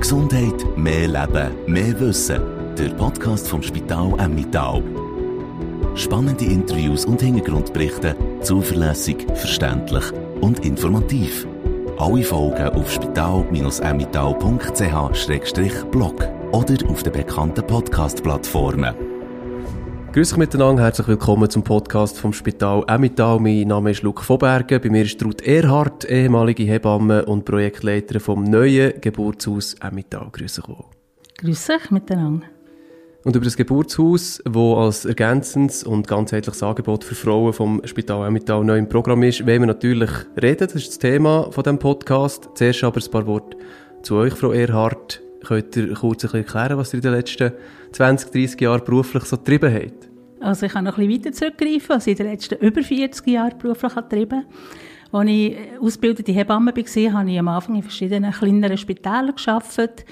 Gesundheit, mehr Leben, mehr Wissen. Der Podcast vom Spital Emmittal. Spannende Interviews und Hintergrundberichte, zuverlässig, verständlich und informativ. Alle Folgen auf spital-emmittal.ch-blog oder auf den bekannten Podcast-Plattformen. Grüß euch miteinander, herzlich willkommen zum Podcast vom Spital Emmittal. Mein Name ist Luc Vobergen, bei mir ist Ruth Erhardt, ehemalige Hebamme und Projektleiterin vom neuen Geburtshaus Emmittal. Grüß euch wohl. Grüß euch miteinander. Und über das Geburtshaus, wo als ergänzendes und ganzheitliches Angebot für Frauen vom Spital Emmittal neu im Programm ist, wollen wir natürlich reden. Das ist das Thema von dem Podcast. Zuerst aber ein paar Worte zu euch, Frau Erhardt. Könnt ihr kurz ein bisschen erklären, was ihr in den letzten 20, 30 Jahren beruflich so getrieben habt? Also ich kann noch ein bisschen weiter zurückgreifen, was ich in den letzten über 40 Jahren beruflich getrieben habe. Als ich ausgebildete Hebamme war, habe ich am Anfang in verschiedenen kleineren Spitälern gearbeitet.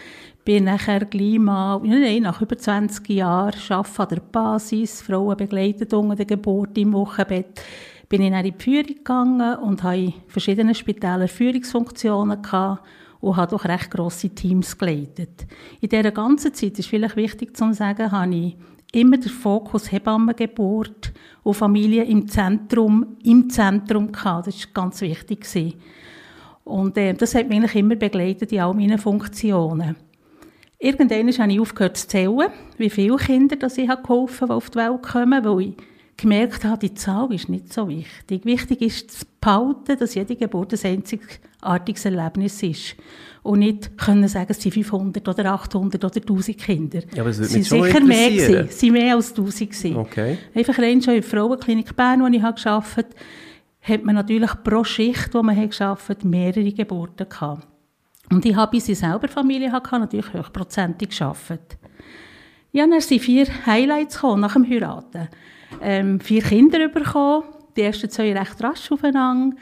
Bin nachher gleich mal, nein, nach über 20 Jahren arbeite an der Basis, Frauen begleitet unter der Geburt im Wochenbett, bin ich dann in die Führung gegangen und habe in verschiedenen Spitälern Führungsfunktionen gehabt und habe doch recht grosse Teams geleitet. In dieser ganzen Zeit, ist vielleicht wichtig zu sagen, habe ich immer den Fokus Hebammengeburt und Familie im Zentrum, im Zentrum gehabt. Das war ganz wichtig. Und äh, das hat mich immer begleitet in all meinen Funktionen. Irgendwann habe ich aufgehört zu zählen, wie viele Kinder das ich geholfen habe, die auf die Welt kommen, weil ich gemerkt habe, die Zahl ist nicht so wichtig. Wichtig ist zu behalten, dass jede Geburt ein einzigartiges Erlebnis ist. Und nicht können sagen, es sind 500 oder 800 oder 1000 Kinder. Ja, aber es würde mich sind schon sicher mehr gewesen. Es sind mehr als 1000 gewesen. Okay. Einfach rein schon in der Frauenklinik Bern, wo ich gearbeitet habe, hat man natürlich pro Schicht, wo man gearbeitet hat, mehrere Geburten gehabt. Und ich habe, bis ich selber Familie hatte, natürlich hochprozentig gearbeitet. Ja, dann sind vier Highlights gekommen nach dem Heiraten. Ähm, vier Kinder bekommen, die ersten zwei recht rasch aufeinander.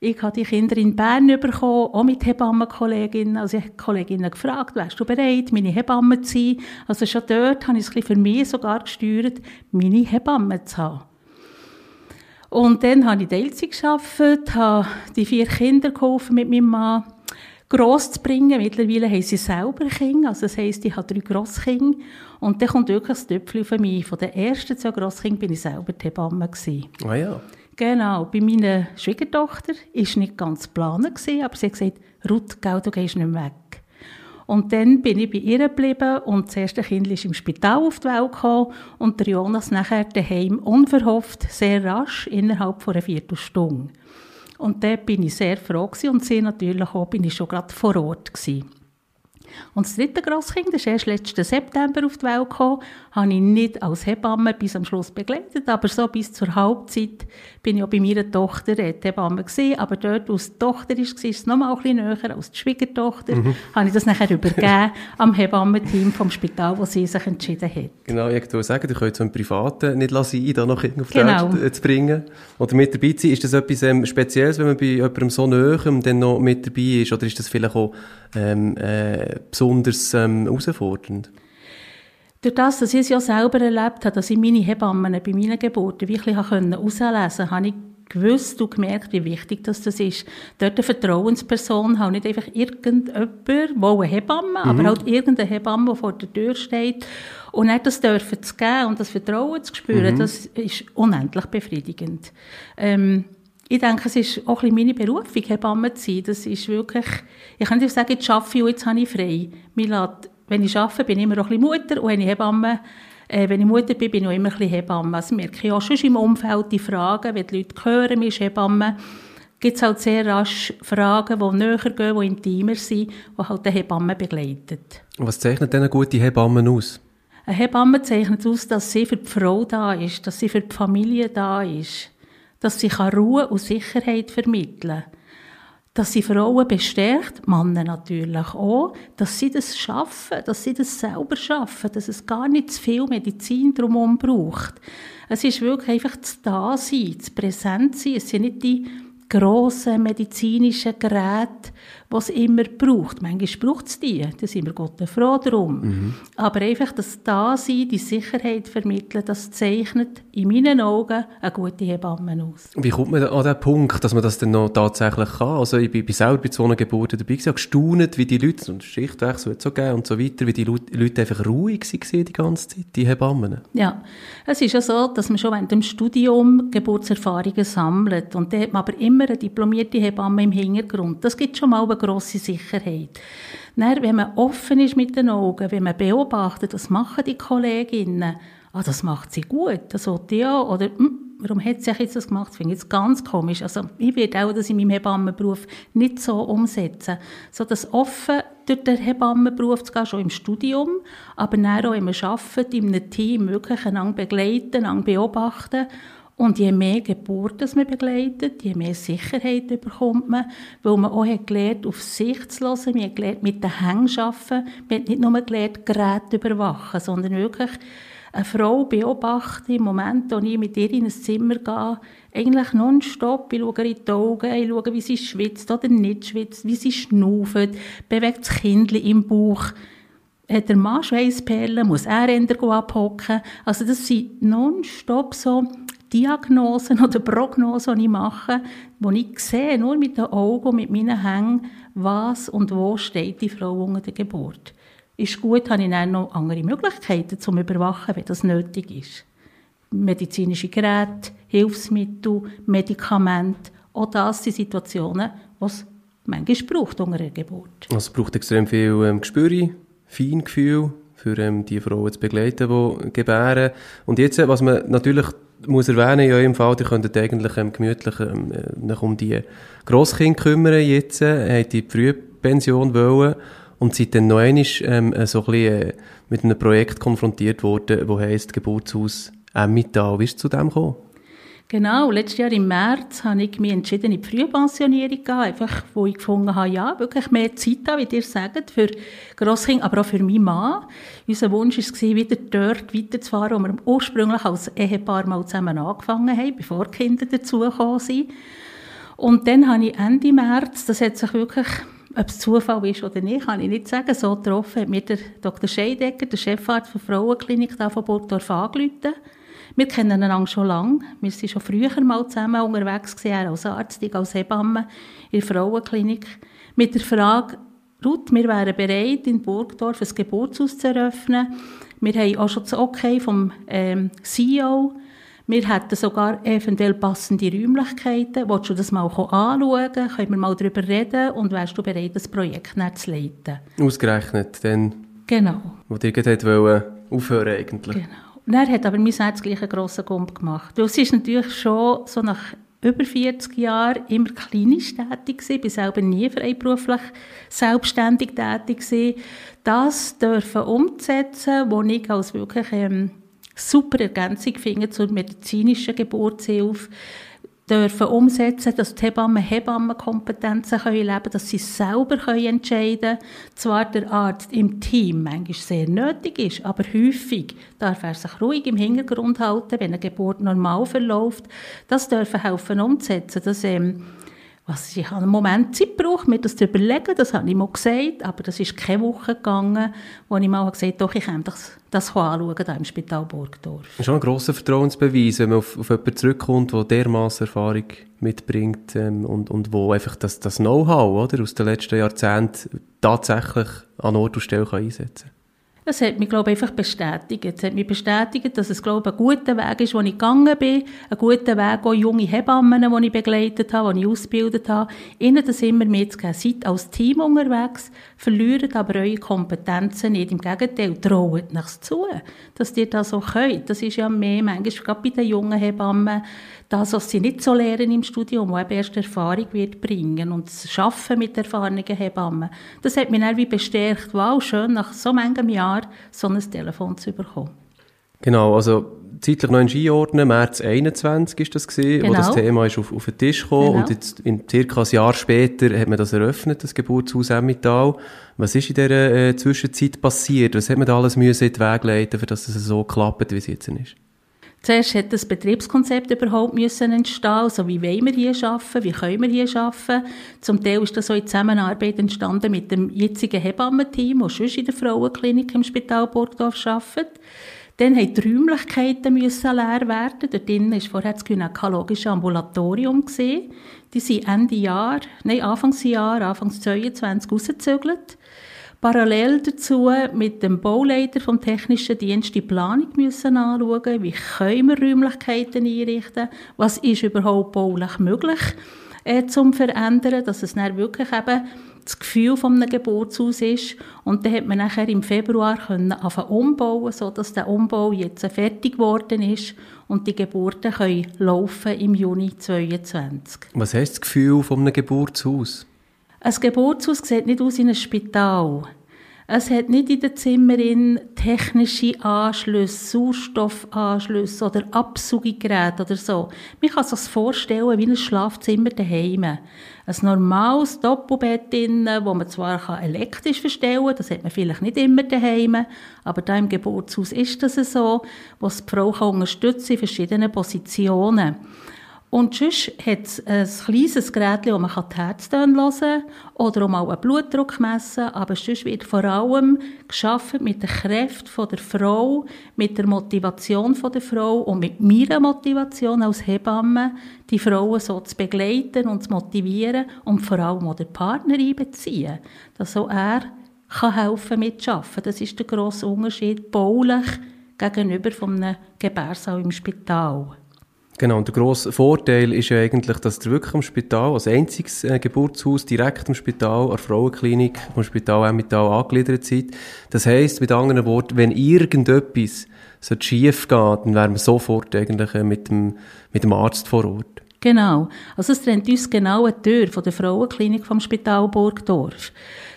Ich habe die Kinder in Bern bekommen, auch mit Hebammenkolleginnen. Also ich habe die Kolleginnen gefragt, wärst du bereit, meine Hebamme zu sein? Also schon dort habe ich es für mich sogar gesteuert, meine Hebamme zu haben. Und dann habe ich Teilzeit gearbeitet, habe die vier Kinder geholfen mit meinem Mann gross zu bringen. Mittlerweile haben sie selber Kinder, also das heisst, ich habe drei Grosskinder. Und dann kommt wirklich das Töpfchen auf mich. Von den ersten zwei Grosskindern bin ich selber die Hebamme. Ah ja. Genau, bei meiner Schwiegertochter war nicht ganz geplant, aber sie hat gesagt, Ruth, gell, du gehst nicht mehr weg. Und dann bin ich bei ihr geblieben und das erste Kind ist im Spital auf die Welt gekommen und der Jonas nachher daheim unverhofft, sehr rasch, innerhalb von einer Viertelstunde. Und dort bin ich sehr froh gewesen und sie natürlich auch, bin ich schon gerade vor Ort gewesen. Und das dritte Grosskind, das ist erst letzten September auf die Welt gekommen, habe ich nicht als Hebamme bis am Schluss begleitet, aber so bis zur Halbzeit bin ich auch bei meiner Tochter äh, die Hebamme gewesen, aber dort, wo es die Tochter war, ist es noch mal ein bisschen näher als die Schwiegertochter, habe ich das nachher übergeben am Hebammenteam vom Spital, wo sie sich entschieden hat. Genau, ich wollte sagen, du könnt so im Privaten nicht sein, da noch auf die Genau. Welt äh, zu bringen. Oder mit dabei zu sein. Ist das etwas ähm, Spezielles, wenn man bei jemandem so nahem dann noch mit dabei ist? Oder ist das vielleicht auch ähm, äh, besonders ähm, herausfordernd? Durch das, dass ich es ja selber erlebt habe, dass ich meine Hebammen bei meinen Geburten wirklich herauslesen konnte, habe ich gewusst und gemerkt, wie wichtig das, das ist. Dort eine Vertrauensperson, halt nicht einfach irgendjemand, wo eine Hebamme, aber halt irgendeine Hebamme, die vor der Tür steht. Und nicht das dürfen zu geben und das Vertrauen zu spüren, das ist unendlich befriedigend. Ähm, ich denke, es ist auch ein bisschen meine Berufung, Hebamme zu sein. Das ist wirklich, ich kann nicht sagen, jetzt arbeite ich und jetzt habe ich frei. Lässt, wenn ich arbeite, bin ich immer auch ein bisschen Mutter und wenn ich Hebamme, äh, wenn ich Mutter bin, bin ich auch immer ein bisschen Hebamme. Also merke ich auch schon im Umfeld die Fragen, wenn die Leute hören, mir ist Hebamme, gibt es halt sehr rasch Fragen, die näher gehen, die intimer sind, die halt die Hebamme begleitet. Was zeichnet denn eine gute Hebammen aus? Eine Hebamme zeichnet aus, dass sie für die Frau da ist, dass sie für die Familie da ist, dass sie Ruhe und Sicherheit vermitteln kann, dass sie Frauen bestärkt, Männer natürlich auch, dass sie das schaffen, dass sie das selber schaffen, dass es gar nicht zu viel Medizin drumherum braucht. Es ist wirklich einfach das Dasein, das Präsentsein. Es sind nicht die grossen medizinischen Geräte, was immer braucht. Manchmal braucht es die, da sind wir Gott froh darum. Mhm. Aber einfach das Dasein, die Sicherheit vermitteln, das zeichnet in meinen Augen eine gute Hebamme aus. Wie kommt man an den Punkt, dass man das dann noch tatsächlich kann? Also ich bin, bin selber bei so einer Geburt dabei gewesen, gestaunt, wie die Leute, und Schichtwechsel so gegeben und so weiter, wie die Leute einfach ruhig waren die ganze Zeit, die Hebammen. Ja, es ist ja so, dass man schon während dem Studium Geburtserfahrungen sammelt und da hat man aber immer eine diplomierte Hebamme im Hintergrund. Das gibt schon mal eine grosse Sicherheit. Dann, wenn man offen ist mit den Augen, wenn man beobachtet, was machen die Kolleginnen, ah, das macht sie gut, das sollte auch, oder hm, warum hat sie jetzt das gemacht? Das finde ich ganz komisch. Also ich werde auch das in meinem Hebammenberuf nicht so umsetzen. So das offen durch den Hebammenberuf zu gehen, schon im Studium, aber dann auch, wenn man arbeitet, in einem Team wirklich einander begleiten, einander beobachten und je mehr Geburten man begleitet, je mehr Sicherheit bekommt man, weil man auch hat gelernt, auf sich zu hören, man hat gelernt, mit den Hängen zu arbeiten, man hat nicht nur gelernt, Geräte überwachen, sondern wirklich eine Frau beobachten, im Moment, wo ich mit ihr in ein Zimmer gehe, eigentlich nonstop. Ich schaue in die Augen, ich schaue, wie sie schwitzt oder nicht schwitzt, wie sie schnauft, bewegt das Kind im Bauch. Hat der Mann Schweißperlen, muss er ändern abhocken. Also das sind nonstop so Diagnosen oder Prognosen, die ich mache, wo ich sehe, nur mit den Augen, mit meinen Hängen, was und wo steht die Frau unter der Geburt ist gut, habe ich dann noch andere Möglichkeiten zum Überwachen, wenn das nötig ist. Medizinische Geräte, Hilfsmittel, Medikamente, auch das sind Situationen, es manchmal braucht unter einer Geburt. Also es braucht extrem viel ähm, Gespür, Feingefühl, für ähm, die Frauen zu begleiten, die gebären. Und jetzt, was man natürlich muss erwähnen, in eurem Fall, ihr könntet eigentlich ähm, gemütlich ähm, äh, um die Grosskinder kümmern jetzt, äh, habt die Frühpension wollen und seid dann noch einmal ähm, so ein bisschen, äh, mit einem Projekt konfrontiert worden, das heisst Geburtshaus Emmittal. Wie ist zu dem gekommen? Genau, letztes Jahr im März habe ich mich entschieden, in die Frühpensionierung zu gehen, einfach, wo ich gefunden habe, ja, wirklich mehr Zeit haben, wie ihr sagt, für Grosskinder, aber auch für meinen Mann. Unser Wunsch war, wieder dort weiterzufahren, wo wir ursprünglich als Ehepaar mal zusammen angefangen haben, bevor die Kinder dazugekommen sind. Und dann habe ich Ende März, das hat sich wirklich ob es Zufall ist oder nicht, kann ich nicht sagen. So getroffen hat mir der Dr. Scheidecker, der Chefarzt der Frauenklinik da von Burgdorf, angerufen. Wir kennen einander schon lange. Wir waren schon früher mal zusammen unterwegs, er als Arzt, ich als Hebamme in der Frauenklinik. Mit der Frage, Ruth, wir wären bereit, in Burgdorf ein Geburtshaus zu eröffnen. Wir haben auch schon das Okay vom ähm, CEO wir hätten sogar eventuell passende Räumlichkeiten. Willst du das mal anschauen? Können wir mal darüber reden? Und wärst du bereit, das Projekt zu leiten? Ausgerechnet, dann. Genau. Wo dir gerade aufhören eigentlich. Genau. Und er hat aber mein Herz gleich einen grossen Gump gemacht. Weil sie ist natürlich schon so nach über 40 Jahren immer klinisch tätig gewesen, bin selber nie freiberuflich selbstständig tätig gewesen. Das dürfen umzusetzen, wo ich als wirklich ähm, super Ergänzung finden zur medizinischen Geburtshilfe dürfen umsetzen, dass die Hebammen Hebammenkompetenzen können leben dass sie selber können entscheiden. Zwar der Arzt im Team manchmal sehr nötig ist, aber häufig darf er sich ruhig im Hintergrund halten, wenn eine Geburt normal verläuft. Das dürfen helfen umzusetzen, dass ähm, was ich habe einen Moment Zeit gebraucht, mir das zu überlegen, das habe ich mal gesagt, aber das ist keine Woche gegangen, wo ich mal gesagt habe, doch, ich kann das, das anschauen, hier im Spital Burgdorf. Das ist schon ein grosser Vertrauensbeweis, wenn man auf, auf jemanden zurückkommt, der dermaßen Erfahrung mitbringt ähm, und, und wo einfach das, das Know-how aus den letzten Jahrzehnten tatsächlich an Ort und Stelle kann einsetzen kann. Es hat mich, glaube ich, einfach bestätigt. Es hat mich bestätigt, dass es, glaube ich, ein guter Weg ist, wo ich gegangen bin. Ein guter Weg, auch junge Hebammen, die ich begleitet habe, die ich ausgebildet habe. Ihnen das immer mitzugeben. Seid als Team unterwegs, verliert aber eure Kompetenzen nicht. Im Gegenteil, traut nichts zu, dass ihr das so könnt. Das ist ja mehr, manchmal, gerade bei den jungen Hebammen, das, was sie nicht so lernen im Studium, wo eben erst Erfahrung wird bringen und das Arbeiten mit erfahrenen Hebammen, das hat mich dann wie bestärkt, wow, schön, nach so manchem Jahr so ein Telefon zu bekommen. Genau, also zeitlich noch in Skiordnen, März 21 ist das gewesen, genau. wo das genau. Thema ist auf, auf den Tisch gekommen genau. und jetzt in circa ein Jahr später hat man das eröffnet, das Geburtshaus Emmittal. Was ist in dieser äh, Zwischenzeit passiert? Was hat man da alles müssen in den Weg leiten, für dass es so klappt, wie es jetzt ist? Zuerst hat das Betriebskonzept überhaupt müssen entstehen, also wie wollen wir hier arbeiten, wie können wir hier arbeiten. Zum Teil ist das so in Zusammenarbeit entstanden mit dem jetzigen Hebammenteam, das schon in der Frauenklinik im Spital Burgdorf arbeitet. Dann mussten die Räumlichkeiten müssen leer werden. Dort drinnen war vorher das gynäkologische Ambulatorium. Gewesen. Die sind Ende Jahr, nein, Anfangsjahr, Anfangs 22 rausgezögert. Parallel dazu mit dem Bauleiter vom technischen Dienst die Planung müssen anschauen, wie können wir Räumlichkeiten einrichten, was ist überhaupt baulich möglich äh, zum verändern, dass es dann wirklich eben das Gefühl von einem Geburtshaus ist. Und dann hat man nachher im Februar können anfangen umbauen, sodass der Umbau jetzt fertig geworden ist und die Geburten können laufen im Juni 2022. Was heisst das Gefühl von einem Geburtshaus? Ein Geburtshaus sieht nicht aus wie ein Spital. Es hat nicht in den Zimmern technische Anschlüsse, Sauerstoffanschlüsse oder Absuggeräte oder so. Man kann sich das vorstellen wie ein Schlafzimmer daheim. Ein normales Doppelbett drinnen, wo man zwar elektrisch verstellen kann, das hat man vielleicht nicht immer daheim, aber da im Geburtshaus ist das so, wo die Frau unterstützen in verschiedenen Positionen. Und sonst hat es ein kleines Gerät, wo man die Herztöne hören kann oder auch mal einen Blutdruck messen Aber sonst wird vor allem geschaffen mit der Kraft der Frau, mit der Motivation der Frau und mit meiner Motivation als Hebamme, die Frauen so zu begleiten und zu motivieren und vor allem auch den Partner einbeziehen. Dass auch er kann helfen mitarbeiten. Das ist der grosse Unterschied baulich gegenüber einem Gebärsaal im Spital. Genau, und der grosse Vorteil ist ja eigentlich, dass ihr wirklich am Spital, als einziges äh, Geburtshaus direkt am Spital, an der Frauenklinik vom Spital Emmental angegliedert seid. Das heisst, mit anderen Worten, wenn irgendetwas so schief geht, dann wären wir sofort eigentlich äh, mit, dem, mit dem Arzt vor Ort. Genau. Also es trennt uns genau eine Tür von der Frauenklinik vom Spital Burgdorf.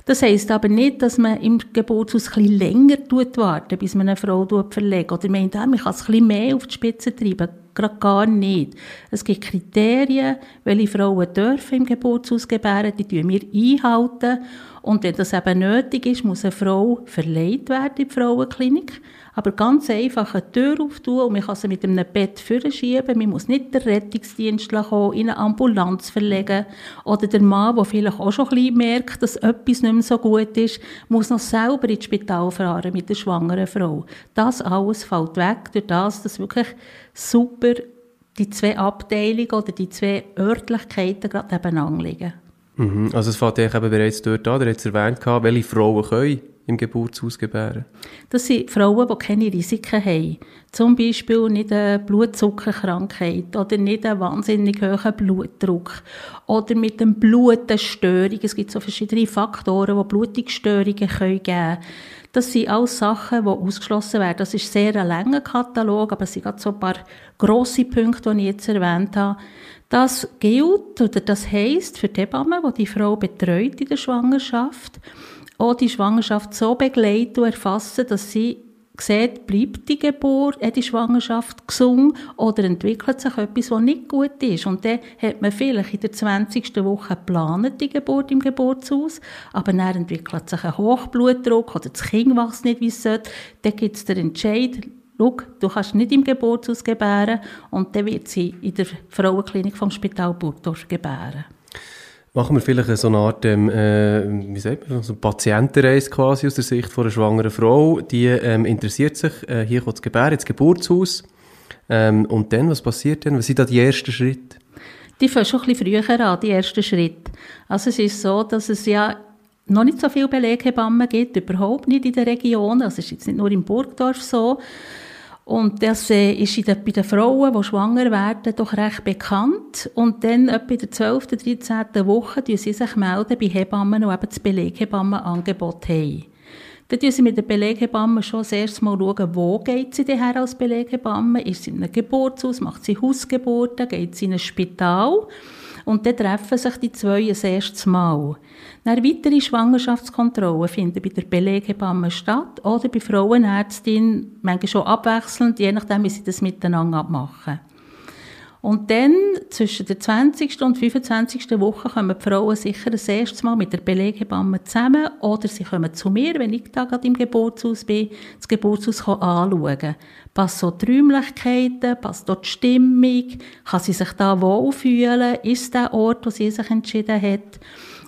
Das heisst aber nicht, dass man im Geburtshaus ein bisschen länger warten bis man eine Frau verlegt. Oder meint, man kann es ein bisschen mehr auf die Spitze treiben gerade gar nicht. Es gibt Kriterien, welche Frauen dürfen im Geburtshaus gebären, die tun wir einhalten. Und wenn das eben nötig ist, muss eine Frau verleiht werden in die Frauenklinik. Aber ganz einfach eine Tür auftun und man kann sie mit einem Bett vorschieben. Man muss nicht den Rettungsdienst kommen, in eine Ambulanz verlegen. Oder der Mann, der vielleicht auch schon ein bisschen merkt, dass etwas nicht mehr so gut ist, muss noch selber ins Spital fahren mit der schwangeren Frau. Das alles fällt weg durch das, dass wirklich super die zwei Abteilungen oder die zwei Örtlichkeiten gerade nebeneinander liegen. Mhm. Also es fängt eben bereits dort an, ihr habt es erwähnt, welche Frauen können im Geburtshaus gebären? Das sind Frauen, die keine Risiken haben. Zum Beispiel nicht eine Blutzuckerkrankheit oder nicht einen wahnsinnig hohen Blutdruck oder mit dem Blut eine Störung. Es gibt so verschiedene Faktoren, die Blutungsstörungen geben können. Das sind alles Sachen, die ausgeschlossen werden. Das ist sehr ein langer Katalog, aber es sind gerade so ein paar grosse Punkte, die ich jetzt erwähnt habe. Das gilt, oder das heisst für die Hebamme, die die Frau betreut in der Schwangerschaft, auch die Schwangerschaft so begleiten und erfassen, dass sie sieht, bleibt die Geburt, äh, die Schwangerschaft gesund oder entwickelt sich etwas, was nicht gut ist. Und dann hat man vielleicht in der 20. Woche geplant, die Geburt im Geburtshaus, aber dann entwickelt sich ein Hochblutdruck oder das Kind wächst nicht, wie es sollte. Dann gibt es den Entscheid, du kannst nicht im Geburtshaus gebären und dann wird sie in der Frauenklinik vom Spital Burgdorf gebären. Machen wir vielleicht so eine Art, ähm, äh, wie sagt man, so Patientenreise quasi aus der Sicht von einer schwangeren Frau. Die ähm, interessiert sich, äh, hier kommt das Gebären, ins Geburtshaus. Ähm, und dann, was passiert dann? Was sind da die ersten Schritte? Die fangen schon ein bisschen früher an, die ersten Schritte. Also es ist so, dass es ja noch nicht so viele Beleghebammen gibt, überhaupt nicht in der Region. Also es ist jetzt nicht nur im Burgdorf so, und das ist in der, bei den Frauen, die schwanger werden, doch recht bekannt. Und dann etwa in der 12., 13. Woche melden sie sich melden bei Hebammen, die eben das Beleghebammenangebot haben. Dann schauen sie mit der Beleghebamme schon das erste Mal, schauen, wo geht sie her als Beleghebamme? Ist sie in einem Geburtshaus? Macht sie Hausgeburten? Geht sie in ein Spital? Und dann treffen sich die zwei das erste Mal. Dann weitere Schwangerschaftskontrollen finden bei der Beleghebamme statt oder bei Frauenärztin, manchmal schon abwechselnd, je nachdem, wie sie das miteinander abmachen. Und dann, zwischen der 20. und 25. Woche, kommen die Frauen sicher das erste Mal mit der Beleghebamme zusammen oder sie kommen zu mir, wenn ich da gerade im Geburtshaus bin, das Geburtshaus anschauen. Passt dort die Räumlichkeiten, passt dort die Stimmung, kann sie sich da wohlfühlen, ist der Ort, wo sie sich entschieden hat.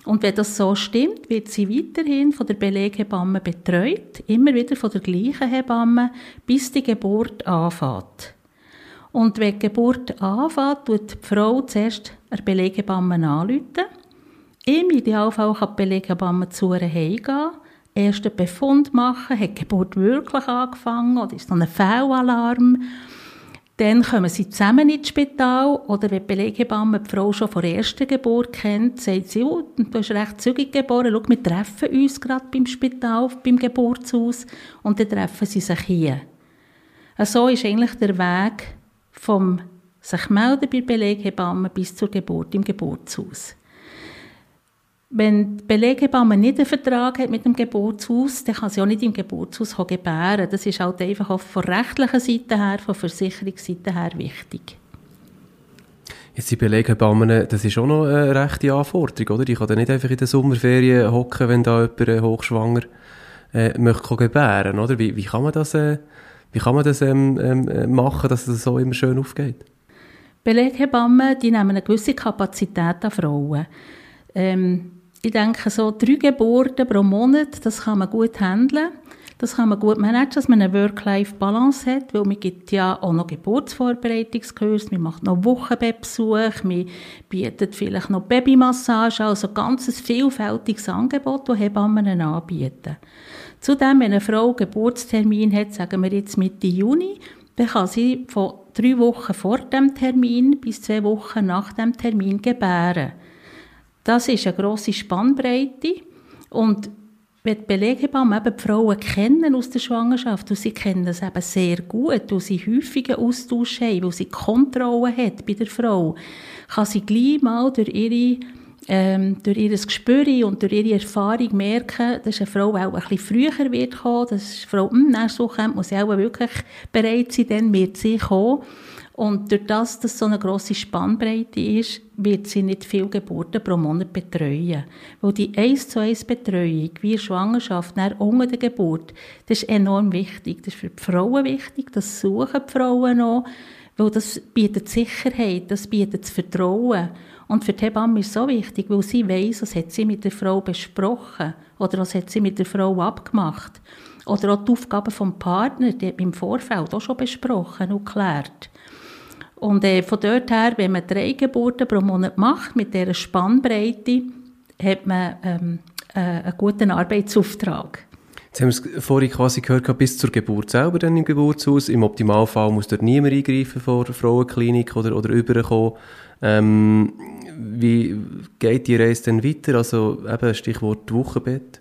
Und wenn das so stimmt, wird sie weiterhin von der Beleghebamme betreut, immer wieder von der gleichen Hebamme, bis die Geburt anfängt. Und wenn die Geburt anfängt, tut die Frau zuerst eine Beleghebamme anrufen. Im Idealfall kann die Beleghebamme zu ihr heimgehen, ersten Befund machen, hat die Geburt wirklich angefangen oder ist noch ein Fehlalarm. Dann kommen sie zusammen ins Spital oder wenn die Beleghebamme die Frau schon vor der ersten Geburt kennt, sagt sie, oh, du bist recht zügig geboren, schau, wir treffen uns gerade beim Spital, beim Geburtshaus und dann treffen sie sich hier. So ist eigentlich der Weg vom sich melden bei der Beleghebamme bis zur Geburt im Geburtshaus. Wenn die Beleghebamme nicht einen Vertrag hat mit dem Geburtshaus, dann kann sie auch nicht im Geburtshaus gebären. Das ist halt einfach auch von rechtlicher Seite her, von Versicherungsseite her wichtig. Jetzt die Beleghebammen, das ist auch noch eine rechte Anforderung, oder? Die kann dann nicht einfach in den Sommerferien hocken, wenn da jemand äh, hochschwanger äh, möchte gebären, oder? Wie, wie kann man das, äh, wie kann man das ähm, ähm, machen, dass das so immer schön aufgeht? Beleghebammen, die nehmen eine gewisse Kapazität an Frauen. Ähm, ich denke, so drei Geburten pro Monat, das kann man gut handeln. Das kann man gut managen, dass man eine Work-Life-Balance hat, weil man gibt ja auch noch Geburtsvorbereitungskurse, man macht noch Wochenbettbesuche, man bietet vielleicht noch Babymassage, also ganz ein vielfältiges Angebot, das Hebammen anbieten. Zudem, wenn eine Frau einen Geburtstermin hat, sagen wir jetzt Mitte Juni, dann kann sie von drei Wochen vor dem Termin bis zwei Wochen nach dem Termin gebären. Das ist eine grosse Spannbreite und wenn die Beleghebamme eben die Frauen kennen aus der Schwangerschaft, und sie kennen das eben sehr gut, weil sie häufigen Austausch haben, weil sie Kontrolle hat bei der Frau, kann sie gleich mal durch ihre ähm, durch ihr Gespür und durch ihre Erfahrung merken, dass eine Frau auch ein bisschen früher wird kommen, dass eine Frau, hm, nächste Woche muss sie auch wirklich bereit sein, dann wird sie kommen. Und durch das, dass so eine grosse Spannbreite ist, wird sie nicht viele Geburten pro Monat betreuen. Weil die 1 zu 1 Betreuung, wie Schwangerschaft, nach unter der Geburt, das ist enorm wichtig. Das ist für die Frauen wichtig, das suchen die Frauen auch, weil das bietet Sicherheit, das bietet das Vertrauen. Und für die Hebamme ist es so wichtig, weil sie weiss, was hat sie mit der Frau besprochen oder was hat sie mit der Frau abgemacht. Oder auch die Aufgaben vom Partner, die hat man im Vorfeld auch schon besprochen und geklärt. Und äh, von dort her, wenn man drei Geburten pro Monat macht, mit dieser Spannbreite, hat man ähm, äh, einen guten Arbeitsauftrag. Jetzt haben wir es vorhin quasi gehört, bis zur Geburt selber dann im Geburtshaus. Im Optimalfall muss dort niemand eingreifen vor der Frauenklinik oder, oder überkommen. Ähm, wie geht die Reise dann weiter? Also eben Stichwort Wochenbett.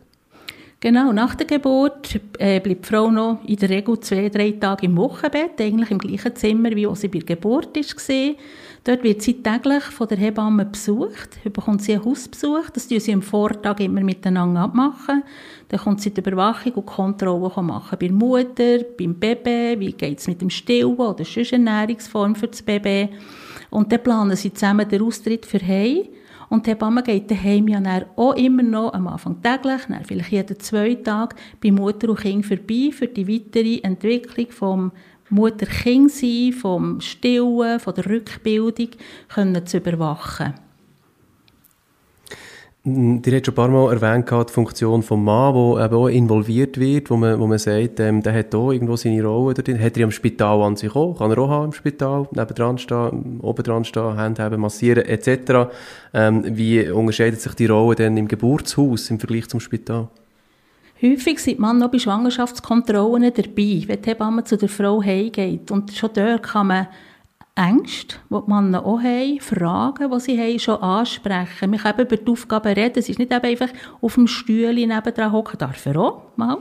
Genau, nach der Geburt äh, bleibt die Frau noch in der Regel zwei, drei Tage im Wochenbett, eigentlich im gleichen Zimmer, wie sie bei der Geburt war. Dort wird sie täglich von der Hebamme besucht, bekommt sie einen Hausbesuch, das tun sie am Vortag immer miteinander abmachen. Dann kommt sie die Überwachung und Kontrolle machen bei der Mutter, beim Baby, wie geht es mit dem Stillen oder sonst Ernährungsform für das Baby. Und dann planen sie zusammen den Austritt für Heim und die Hebamme geht daheim ja auch immer noch am Anfang täglich, dann vielleicht jeden zwei Tage bei Mutter und Kind vorbei für die weitere Entwicklung vom Mutter-Kind-Sein, vom Stillen, von der Rückbildung können zu überwachen. Ihr habt schon ein paar Mal erwähnt, die Funktion des Mann, der eben auch involviert wird, wo man, wo man sagt, ähm, der hat auch irgendwo seine Rolle drin. Hat er am Spital an sich auch? Kann er auch haben im Spital? Nebendran stehen, oben dran stehen, Hände haben, massieren, etc. Ähm, wie unterscheidet sich die Rolle denn im Geburtshaus im Vergleich zum Spital? Häufig sind Mann noch bei Schwangerschaftskontrollen dabei, wenn die Hebamme zu der Frau heimgeht. Und schon dort kann man Ängste, die die Männer auch haben, Fragen, die sie haben, schon ansprechen. Wir können über die Aufgaben reden. Es ist nicht einfach auf dem Stühle nebendran hocken, darf er auch mal.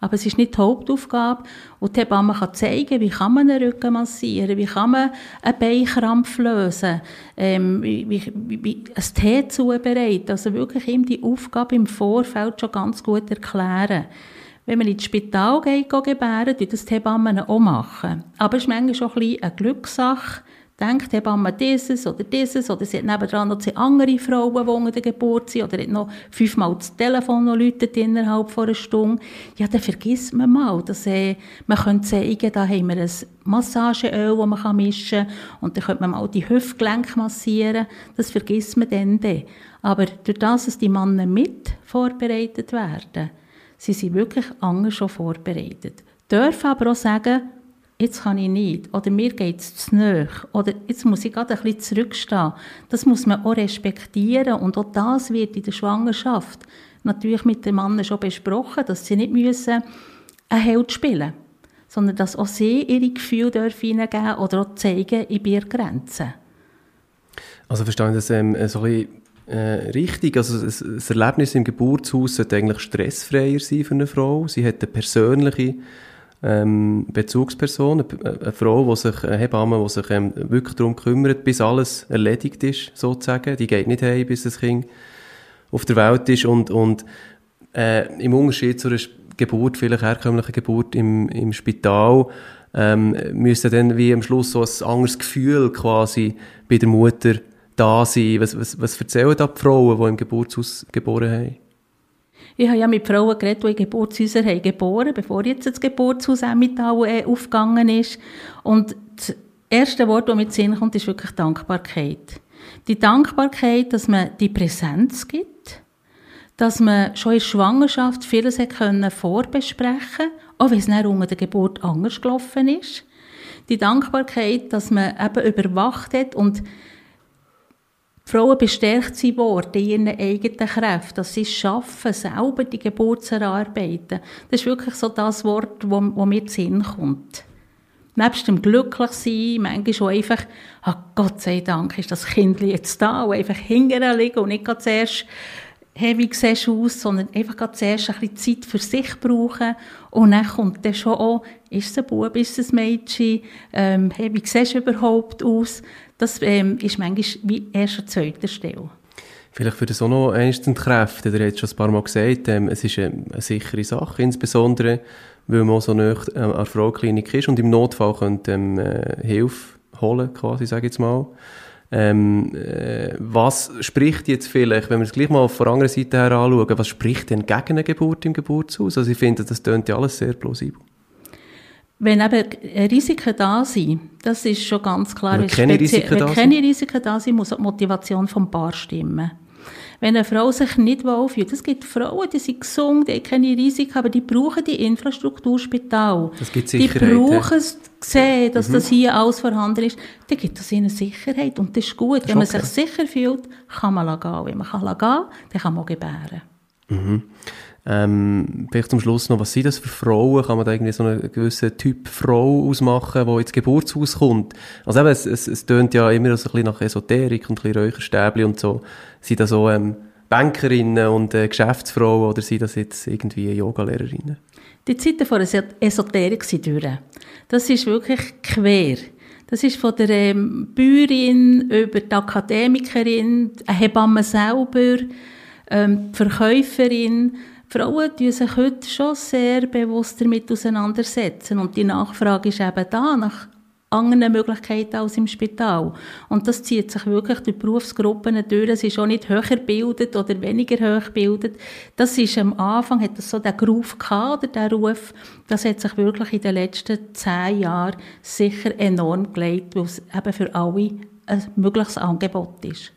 Aber es ist nicht die Hauptaufgabe. Und die Hebamme kann zeigen, wie kann man einen Rücken massieren, wie kann man einen Beinkrampf lösen, ähm, wie, wie, wie ein Tee zubereiten. Also wirklich ihm die Aufgabe im Vorfeld schon ganz gut erklären. Wenn man ins Spital geht, geht gebären, tun das die Hebammen auch machen. Aber es ist manchmal schon ein bisschen eine Glückssache, denkt, Hebamme dieses oder dieses, oder sie hat nebenan noch zwei andere Frauen, die unter der Geburt sind, oder hat noch fünfmal das Telefon noch läutet innerhalb von einer Stunde, ja, dann vergisst man mal, dass äh, man könnte zeigen, da haben wir ein Massageöl, das man mischen kann, und dann könnte man mal die Hüftgelenke massieren, das vergisst man dann. dann. Aber durch das, dass die Männer mit vorbereitet werden, sie sind wirklich anders schon vorbereitet. Dürfen aber auch sagen, jetzt kann ich nicht, oder mir geht es zu nahe, oder jetzt muss ich gerade ein bisschen zurückstehen. Das muss man auch respektieren und auch das wird in der Schwangerschaft natürlich mit den Männern schon besprochen, dass sie nicht müssen einen Held spielen sondern dass auch sie ihre Gefühle dürfen hineingeben oder auch zeigen in ihren Grenzen. Also verstehe ich das ähm, so ein bisschen äh, richtig. Also das, Erlebnis im Geburtshaus sollte eigentlich stressfreier sein für eine Frau. Sie hat eine persönliche ähm, Bezugsperson, eine, eine Frau, die sich, eine Hebamme, die sich ähm, wirklich darum kümmert, bis alles erledigt ist, sozusagen. Die geht nicht heim, bis das Kind auf der Welt ist und, und äh, im Unterschied zu einer Geburt, vielleicht herkömmliche Geburt im, im Spital, ähm, müsste dann wie am Schluss so ein anderes Gefühl quasi bei der Mutter da sein. Was, was, was erzählen da die Frauen, die im Geburtshaus geboren haben? Ich habe ja mit Frauen geredet, die in Geburtshäusern haben geboren bevor jetzt das Geburtshaus Emmental äh, aufgegangen ist. Und das erste Wort, das mir in Sinn kommt, ist wirklich Dankbarkeit. Die Dankbarkeit, dass man die Präsenz gibt, dass man schon in der Schwangerschaft vieles können vorbesprechen auch wenn es nach unter der Geburt anders gelaufen ist. Die Dankbarkeit, dass man eben überwacht hat und Frauen bestärkt sie worden in ihren eigenen Kräften, dass sie es schaffen, selber die Geburt zu erarbeiten. Das ist wirklich so das Wort, das mir in Sinn kommt. Nebst dem Glücklichsein, manchmal schon einfach, ach Gott sei Dank ist das Kind jetzt da, und einfach hinterher liegen und nicht zuerst hey, wie siehst du aus, sondern einfach zuerst ein bisschen Zeit für sich brauchen und dann kommt dann schon auch, ist es ein Bub, ist es ein Mädchen, ähm, hey, wie siehst du überhaupt aus, das ähm, ist manchmal wie erst an zweiter Stelle. Vielleicht für das auch noch einzelne Kräfte, der hat schon ein paar Mal gesagt, ähm, es ist eine, eine, sichere Sache, insbesondere, weil man so nah äh, an der Frauenklinik ist und im Notfall könnte ähm, äh, Hilfe holen, quasi, sage ich jetzt mal. Ähm, äh, was spricht jetzt vielleicht, wenn wir es gleich mal von der anderen Seite her anschauen, was spricht denn gegen eine Geburt im Geburtshaus? Also ich finde, das klingt ja alles sehr plausibel. Wenn eben Risiken da sind, das ist schon ganz klar. Wenn keine Risiken wenn da keine Risiken da sind, muss auch die Motivation vom Paar stimmen. Wenn eine Frau sich nicht wohlfühlt, es gibt Frauen, die sind gesund, die haben keine Risiken, aber die brauchen die Infrastruktur Spital. Das gibt Sicherheit. Die brauchen es sehen, dass mhm. das hier alles vorhanden ist. Dann gibt es ihnen Sicherheit und das ist gut. Das Wenn man okay. sich sicher fühlt, kann man gehen. Wenn man kann gehen, dann kann man gebären. Mhm. Ähm, vielleicht zum Schluss noch, was sind das für Frauen? Kann man da irgendwie so einen gewissen Typ Frau ausmachen, die ins Geburtshaus kommt? Also eben, es, es, es tönt ja immer so ein bisschen nach Esoterik und ein bisschen Räucherstäbli und so. Sind das so ähm, Bankerinnen und äh, Geschäftsfrauen oder sind das jetzt irgendwie Yogalehrerinnen? Die Zeiten von der Esoterik sind durch. Das ist wirklich quer. Das ist von der ähm, Bäuerin über die Akademikerin, eine Hebamme selber, ähm, die Verkäuferin, Frauen tun sich heute schon sehr bewusst damit auseinandersetzen. Und die Nachfrage ist eben da nach anderen Möglichkeiten als im Spital. Und das zieht sich wirklich durch Berufsgruppen durch. Es ist auch nicht höher gebildet oder weniger hoch gebildet. Das ist am Anfang, hat das so den Ruf gehabt, oder der Ruf, das hat sich wirklich in den letzten zehn Jahren sicher enorm gelegt, weil es eben für alle ein mögliches Angebot ist.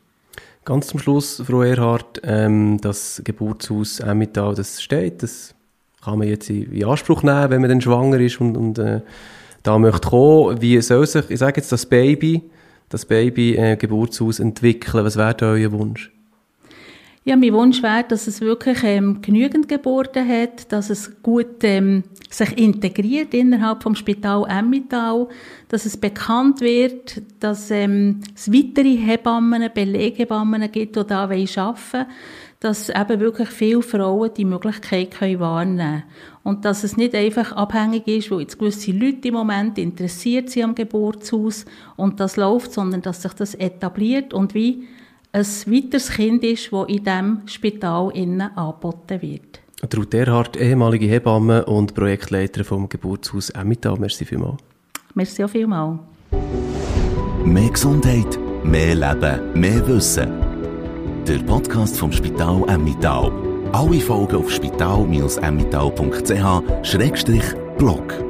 Ganz zum Schluss, Frau Erhardt, ähm, das Geburtshaus Emmental, das steht, das kann man jetzt in, Anspruch nehmen, wenn man dann schwanger ist und, und äh, da möchte kommen. Wie soll sich, ich sage jetzt, das Baby, das Baby äh, Geburtshaus entwickeln? Was wäre da euer Wunsch? Ja, mein Wunsch wäre, dass es wirklich ähm, genügend Geburten hat, dass es gut ähm, sich integriert innerhalb vom Spital Emmental, dass es bekannt wird, dass ähm, es weitere Hebammen, Beleghebammen gibt, die da arbeiten wollen, dass eben wirklich viele Frauen die Möglichkeit können wahrnehmen. Und dass es nicht einfach abhängig ist, wo jetzt gewisse Leute im Moment interessiert sind am Geburtshaus und das läuft, sondern dass sich das etabliert und wie ein weiteres Kind ist, das in diesem Spital innen angeboten wird. Ruth Erhardt, ehemalige Hebamme und Projektleiterin vom Geburtshaus Emmental. Merci vielmals. Merci auch vielmals. Mehr Gesundheit, mehr Leben, mehr Wissen. Der Podcast vom Spital Emmittal. Alle Folgen auf spital-emmittal.ch-blog.